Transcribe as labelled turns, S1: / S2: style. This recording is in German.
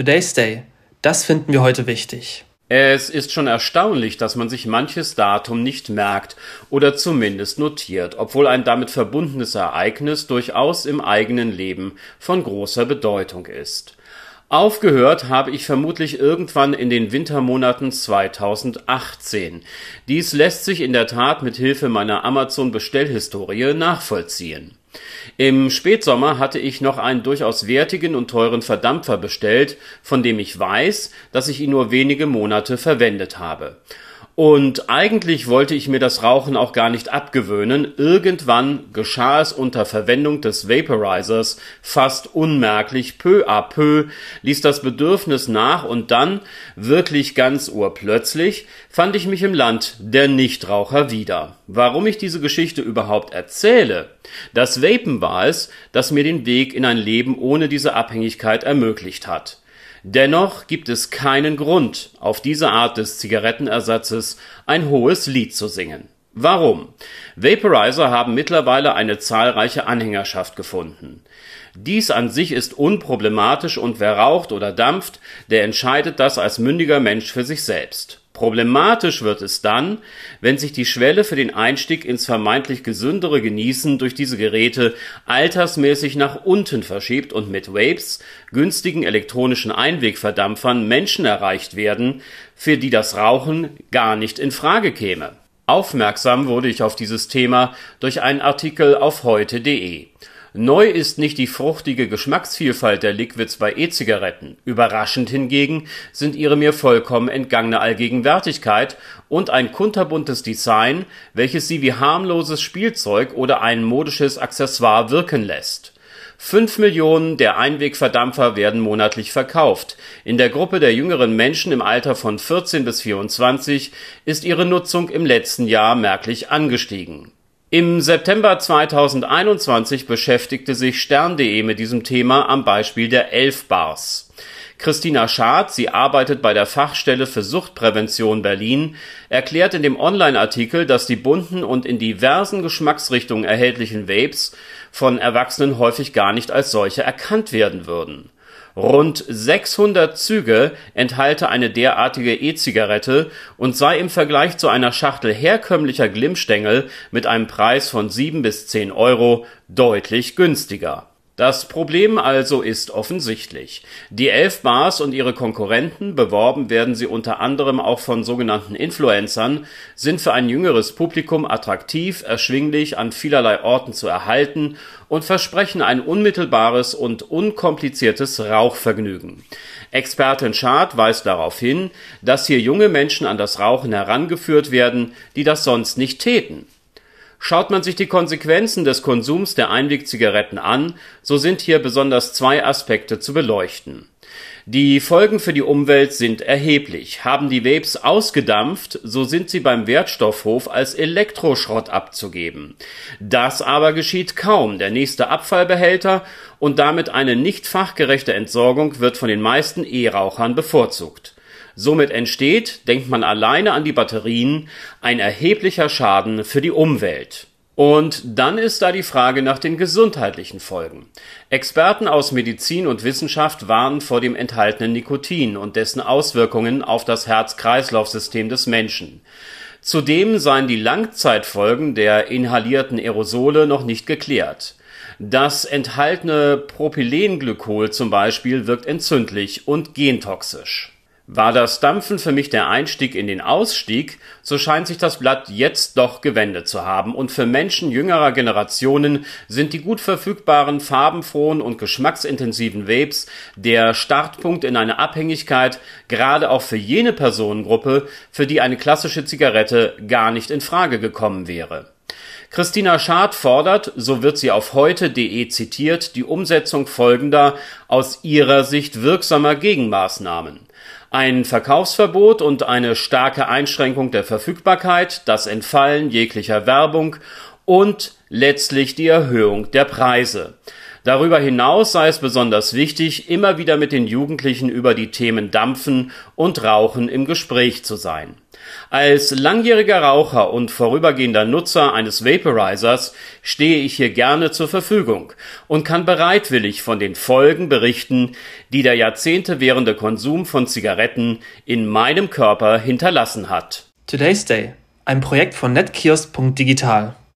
S1: Today's Day. Das finden wir heute wichtig.
S2: Es ist schon erstaunlich, dass man sich manches Datum nicht merkt oder zumindest notiert, obwohl ein damit verbundenes Ereignis durchaus im eigenen Leben von großer Bedeutung ist. Aufgehört habe ich vermutlich irgendwann in den Wintermonaten 2018. Dies lässt sich in der Tat mit Hilfe meiner Amazon Bestellhistorie nachvollziehen. Im Spätsommer hatte ich noch einen durchaus wertigen und teuren Verdampfer bestellt, von dem ich weiß, dass ich ihn nur wenige Monate verwendet habe. Und eigentlich wollte ich mir das Rauchen auch gar nicht abgewöhnen. Irgendwann geschah es unter Verwendung des Vaporizers fast unmerklich, peu à peu, ließ das Bedürfnis nach und dann, wirklich ganz urplötzlich, fand ich mich im Land der Nichtraucher wieder. Warum ich diese Geschichte überhaupt erzähle? Das Vapen war es, das mir den Weg in ein Leben ohne diese Abhängigkeit ermöglicht hat. Dennoch gibt es keinen Grund, auf diese Art des Zigarettenersatzes ein hohes Lied zu singen. Warum? Vaporizer haben mittlerweile eine zahlreiche Anhängerschaft gefunden. Dies an sich ist unproblematisch und wer raucht oder dampft, der entscheidet das als mündiger Mensch für sich selbst. Problematisch wird es dann, wenn sich die Schwelle für den Einstieg ins vermeintlich gesündere Genießen durch diese Geräte altersmäßig nach unten verschiebt und mit Vapes, günstigen elektronischen Einwegverdampfern Menschen erreicht werden, für die das Rauchen gar nicht in Frage käme. Aufmerksam wurde ich auf dieses Thema durch einen Artikel auf heute.de. Neu ist nicht die fruchtige Geschmacksvielfalt der Liquids bei E-Zigaretten, überraschend hingegen sind ihre mir vollkommen entgangene Allgegenwärtigkeit und ein kunterbuntes Design, welches sie wie harmloses Spielzeug oder ein modisches Accessoire wirken lässt. Fünf Millionen der Einwegverdampfer werden monatlich verkauft. In der Gruppe der jüngeren Menschen im Alter von 14 bis 24 ist ihre Nutzung im letzten Jahr merklich angestiegen im September 2021 beschäftigte sich stern.de mit diesem Thema am Beispiel der Elf-Bars. Christina Schad, sie arbeitet bei der Fachstelle für Suchtprävention Berlin, erklärt in dem Online-Artikel, dass die bunten und in diversen Geschmacksrichtungen erhältlichen Vapes von Erwachsenen häufig gar nicht als solche erkannt werden würden. Rund 600 Züge enthalte eine derartige E-Zigarette und sei im Vergleich zu einer Schachtel herkömmlicher Glimmstängel mit einem Preis von 7 bis 10 Euro deutlich günstiger das Problem also ist offensichtlich. Die Elf Bars und ihre Konkurrenten, beworben werden sie unter anderem auch von sogenannten Influencern, sind für ein jüngeres Publikum attraktiv, erschwinglich, an vielerlei Orten zu erhalten und versprechen ein unmittelbares und unkompliziertes Rauchvergnügen. Expertin Schad weist darauf hin, dass hier junge Menschen an das Rauchen herangeführt werden, die das sonst nicht täten Schaut man sich die Konsequenzen des Konsums der Einwegzigaretten an, so sind hier besonders zwei Aspekte zu beleuchten. Die Folgen für die Umwelt sind erheblich. Haben die Vapes ausgedampft, so sind sie beim Wertstoffhof als Elektroschrott abzugeben. Das aber geschieht kaum. Der nächste Abfallbehälter und damit eine nicht fachgerechte Entsorgung wird von den meisten E-Rauchern bevorzugt. Somit entsteht, denkt man alleine an die Batterien, ein erheblicher Schaden für die Umwelt. Und dann ist da die Frage nach den gesundheitlichen Folgen. Experten aus Medizin und Wissenschaft warnen vor dem enthaltenen Nikotin und dessen Auswirkungen auf das Herz-Kreislauf-System des Menschen. Zudem seien die Langzeitfolgen der inhalierten Aerosole noch nicht geklärt. Das enthaltene Propylenglykol zum Beispiel wirkt entzündlich und gentoxisch. War das Dampfen für mich der Einstieg in den Ausstieg, so scheint sich das Blatt jetzt doch gewendet zu haben, und für Menschen jüngerer Generationen sind die gut verfügbaren, farbenfrohen und geschmacksintensiven Vapes der Startpunkt in eine Abhängigkeit, gerade auch für jene Personengruppe, für die eine klassische Zigarette gar nicht in Frage gekommen wäre. Christina Schad fordert, so wird sie auf heute.de zitiert, die Umsetzung folgender aus ihrer Sicht wirksamer Gegenmaßnahmen ein Verkaufsverbot und eine starke Einschränkung der Verfügbarkeit, das Entfallen jeglicher Werbung und letztlich die Erhöhung der Preise. Darüber hinaus sei es besonders wichtig, immer wieder mit den Jugendlichen über die Themen Dampfen und Rauchen im Gespräch zu sein. Als langjähriger Raucher und vorübergehender Nutzer eines Vaporizers stehe ich hier gerne zur Verfügung und kann bereitwillig von den Folgen berichten, die der Jahrzehnte währende Konsum von Zigaretten in meinem Körper hinterlassen hat.
S1: Today's Day, ein Projekt von netkiosk.digital.